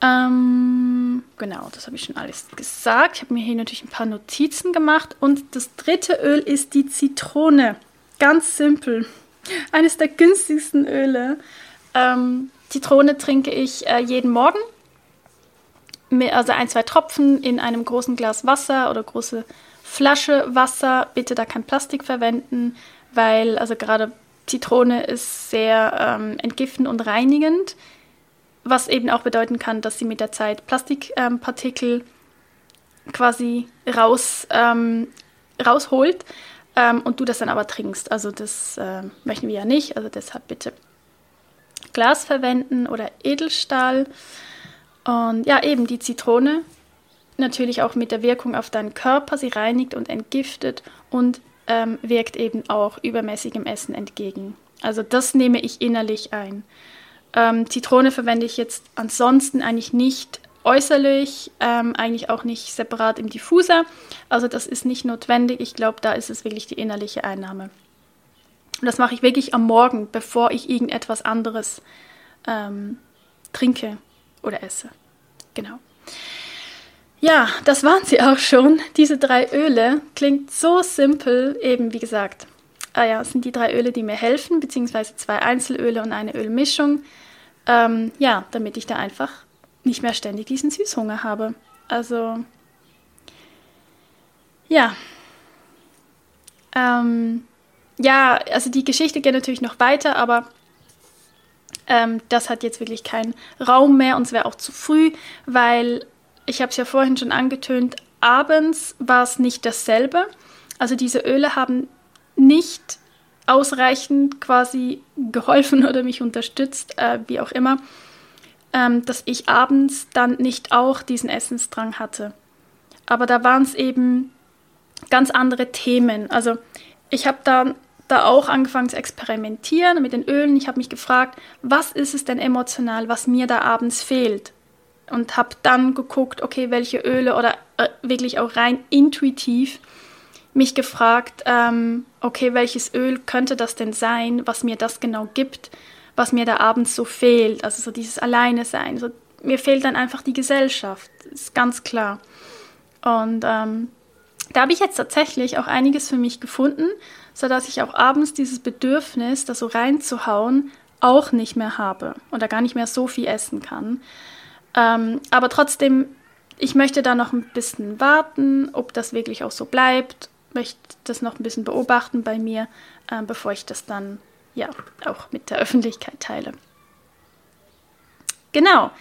Ähm, genau, das habe ich schon alles gesagt. Ich habe mir hier natürlich ein paar Notizen gemacht. Und das dritte Öl ist die Zitrone. Ganz simpel. Eines der günstigsten Öle. Ähm, Zitrone trinke ich äh, jeden Morgen. Also ein, zwei Tropfen in einem großen Glas Wasser oder große Flasche Wasser. Bitte da kein Plastik verwenden, weil also gerade Zitrone ist sehr ähm, entgiftend und reinigend, was eben auch bedeuten kann, dass sie mit der Zeit Plastikpartikel ähm, quasi raus, ähm, rausholt ähm, und du das dann aber trinkst. Also das äh, möchten wir ja nicht, also deshalb bitte Glas verwenden oder Edelstahl. Und ja, eben die Zitrone, natürlich auch mit der Wirkung auf deinen Körper, sie reinigt und entgiftet und ähm, wirkt eben auch übermäßigem Essen entgegen. Also das nehme ich innerlich ein. Ähm, Zitrone verwende ich jetzt ansonsten eigentlich nicht äußerlich, ähm, eigentlich auch nicht separat im Diffuser. Also das ist nicht notwendig. Ich glaube, da ist es wirklich die innerliche Einnahme. Und das mache ich wirklich am Morgen, bevor ich irgendetwas anderes ähm, trinke oder esse. Genau. Ja, das waren sie auch schon. Diese drei Öle klingt so simpel, eben wie gesagt. Ah ja, es sind die drei Öle, die mir helfen, beziehungsweise zwei Einzelöle und eine Ölmischung. Ähm, ja, damit ich da einfach nicht mehr ständig diesen Süßhunger habe. Also, ja. Ähm, ja, also die Geschichte geht natürlich noch weiter, aber ähm, das hat jetzt wirklich keinen Raum mehr und es wäre auch zu früh, weil ich habe es ja vorhin schon angetönt, abends war es nicht dasselbe. Also diese Öle haben nicht ausreichend quasi geholfen oder mich unterstützt, äh, wie auch immer, ähm, dass ich abends dann nicht auch diesen Essensdrang hatte. Aber da waren es eben ganz andere Themen. Also ich habe dann da auch angefangen zu experimentieren mit den Ölen. Ich habe mich gefragt, was ist es denn emotional, was mir da abends fehlt? Und habe dann geguckt, okay, welche Öle oder äh, wirklich auch rein intuitiv mich gefragt, ähm, okay, welches Öl könnte das denn sein, was mir das genau gibt? was mir da abends so fehlt. Also so dieses Alleine sein. So, mir fehlt dann einfach die Gesellschaft, ist ganz klar. Und ähm, da habe ich jetzt tatsächlich auch einiges für mich gefunden, sodass ich auch abends dieses Bedürfnis, da so reinzuhauen, auch nicht mehr habe oder gar nicht mehr so viel essen kann. Ähm, aber trotzdem, ich möchte da noch ein bisschen warten, ob das wirklich auch so bleibt, möchte das noch ein bisschen beobachten bei mir, äh, bevor ich das dann ja auch mit der Öffentlichkeit teile. Genau.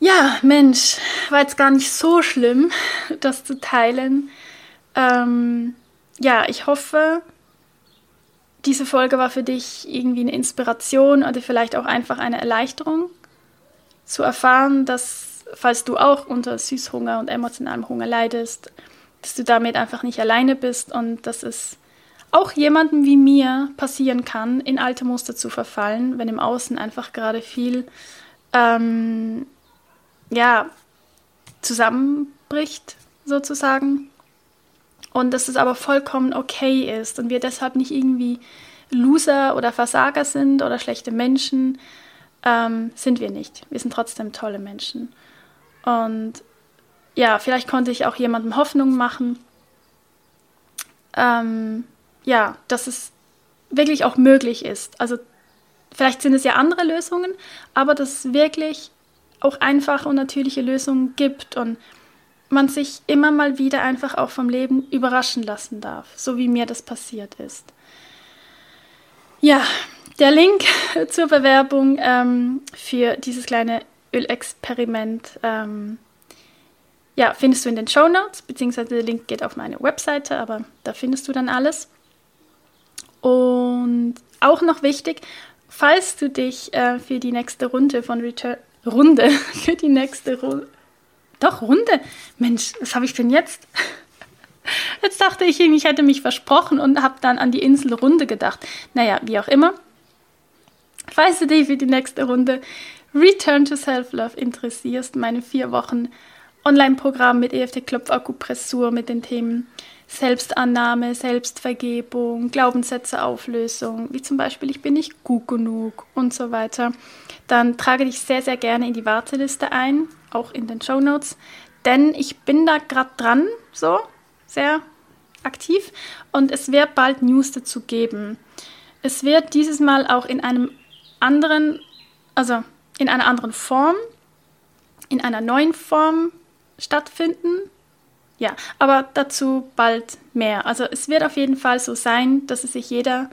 Ja, Mensch, war jetzt gar nicht so schlimm, das zu teilen. Ähm, ja, ich hoffe, diese Folge war für dich irgendwie eine Inspiration oder vielleicht auch einfach eine Erleichterung zu erfahren, dass falls du auch unter Süßhunger und emotionalem Hunger leidest, dass du damit einfach nicht alleine bist und dass es auch jemandem wie mir passieren kann, in alte Muster zu verfallen, wenn im Außen einfach gerade viel ähm, ja, zusammenbricht, sozusagen. Und dass es aber vollkommen okay ist und wir deshalb nicht irgendwie Loser oder Versager sind oder schlechte Menschen, ähm, sind wir nicht. Wir sind trotzdem tolle Menschen. Und ja, vielleicht konnte ich auch jemandem Hoffnung machen. Ähm, ja, dass es wirklich auch möglich ist. Also vielleicht sind es ja andere Lösungen, aber dass es wirklich auch einfache und natürliche Lösungen gibt und man sich immer mal wieder einfach auch vom Leben überraschen lassen darf, so wie mir das passiert ist. Ja, der Link zur Bewerbung ähm, für dieses kleine Ölexperiment ähm, ja, findest du in den Show Notes, beziehungsweise der Link geht auf meine Webseite, aber da findest du dann alles. Und auch noch wichtig, falls du dich äh, für die nächste Runde von Return Runde für die nächste Runde doch Runde. Mensch, was habe ich denn jetzt? Jetzt dachte ich, ich hätte mich versprochen und habe dann an die Insel Runde gedacht. Naja, wie auch immer. Falls du dich für die nächste Runde Return to Self-Love interessierst, meine vier Wochen Online-Programm mit EFT Klopfakupressur mit den Themen Selbstannahme, Selbstvergebung, Glaubenssätze Auflösung, wie zum Beispiel ich bin nicht gut genug und so weiter, dann trage dich sehr, sehr gerne in die Warteliste ein, auch in den Show Notes, denn ich bin da gerade dran, so sehr aktiv und es wird bald News dazu geben. Es wird dieses Mal auch in einem anderen, also in einer anderen Form, in einer neuen Form stattfinden. Ja, aber dazu bald mehr. Also es wird auf jeden Fall so sein, dass es sich jeder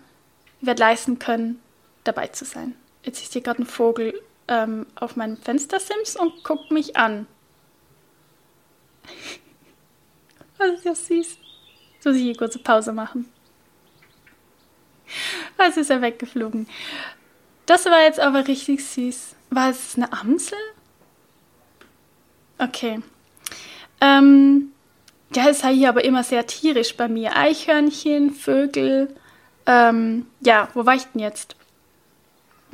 wird leisten können, dabei zu sein. Jetzt ist hier gerade ein Vogel ähm, auf meinem Fenstersims und guckt mich an. Das ist ja süß. Jetzt muss ich hier kurze Pause machen. Was ist er weggeflogen? Das war jetzt aber richtig süß. War es eine Amsel? Okay. Ähm, ja, es sei hier aber immer sehr tierisch bei mir. Eichhörnchen, Vögel. Ähm, ja, wo war ich denn jetzt?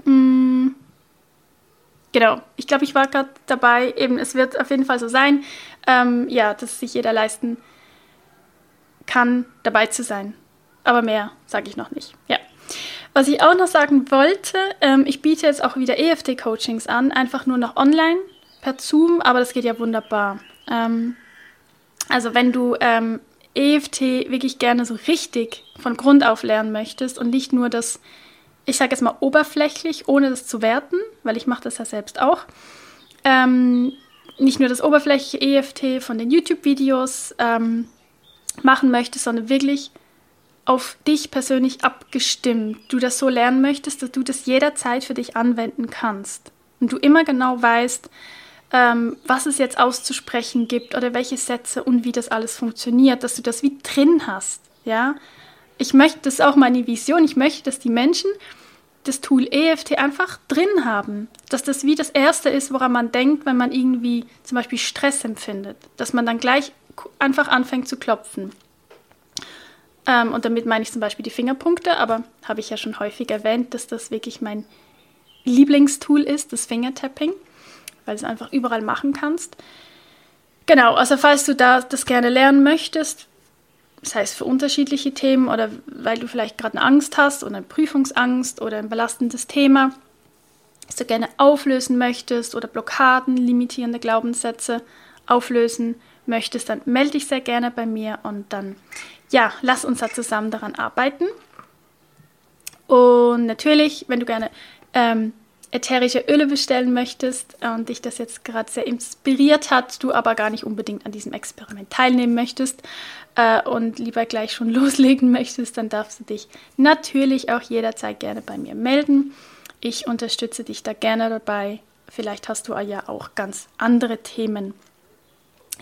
Hm, genau, ich glaube, ich war gerade dabei. Eben, es wird auf jeden Fall so sein, ähm, ja, dass sich jeder leisten kann, dabei zu sein. Aber mehr sage ich noch nicht. Ja. Was ich auch noch sagen wollte, ähm, ich biete jetzt auch wieder EFT-Coachings an, einfach nur noch online per Zoom, aber das geht ja wunderbar. Ähm, also wenn du ähm, EFT wirklich gerne so richtig von Grund auf lernen möchtest und nicht nur das, ich sage jetzt mal oberflächlich, ohne das zu werten, weil ich mache das ja selbst auch, ähm, nicht nur das oberflächliche EFT von den YouTube-Videos ähm, machen möchtest, sondern wirklich auf dich persönlich abgestimmt, du das so lernen möchtest, dass du das jederzeit für dich anwenden kannst und du immer genau weißt, ähm, was es jetzt auszusprechen gibt oder welche Sätze und wie das alles funktioniert, dass du das wie drin hast, ja. Ich möchte, das ist auch meine Vision, ich möchte, dass die Menschen das Tool EFT einfach drin haben, dass das wie das Erste ist, woran man denkt, wenn man irgendwie zum Beispiel Stress empfindet, dass man dann gleich einfach anfängt zu klopfen. Ähm, und damit meine ich zum Beispiel die Fingerpunkte, aber habe ich ja schon häufig erwähnt, dass das wirklich mein Lieblingstool ist, das Fingertapping, weil du es einfach überall machen kannst. Genau, also falls du da das gerne lernen möchtest, das heißt für unterschiedliche Themen oder weil du vielleicht gerade eine Angst hast oder eine Prüfungsangst oder ein belastendes Thema, das du gerne auflösen möchtest oder Blockaden, limitierende Glaubenssätze auflösen möchtest, dann melde dich sehr gerne bei mir und dann ja, lass uns da zusammen daran arbeiten. Und natürlich, wenn du gerne ähm, ätherische Öle bestellen möchtest und dich das jetzt gerade sehr inspiriert hat, du aber gar nicht unbedingt an diesem Experiment teilnehmen möchtest äh, und lieber gleich schon loslegen möchtest, dann darfst du dich natürlich auch jederzeit gerne bei mir melden. Ich unterstütze dich da gerne dabei. Vielleicht hast du ja auch ganz andere Themen.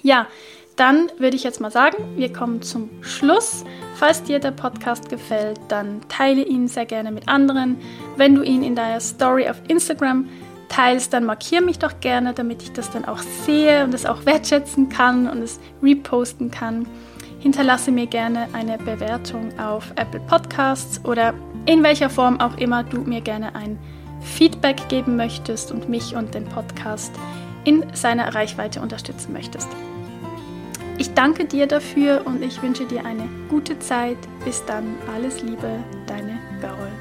Ja, dann würde ich jetzt mal sagen, wir kommen zum Schluss. Falls dir der Podcast gefällt, dann teile ihn sehr gerne mit anderen. Wenn du ihn in deiner Story auf Instagram teilst, dann markiere mich doch gerne, damit ich das dann auch sehe und es auch wertschätzen kann und es reposten kann. Hinterlasse mir gerne eine Bewertung auf Apple Podcasts oder in welcher Form auch immer du mir gerne ein Feedback geben möchtest und mich und den Podcast in seiner Reichweite unterstützen möchtest. Ich danke dir dafür und ich wünsche dir eine gute Zeit. Bis dann, alles Liebe, deine Gaul.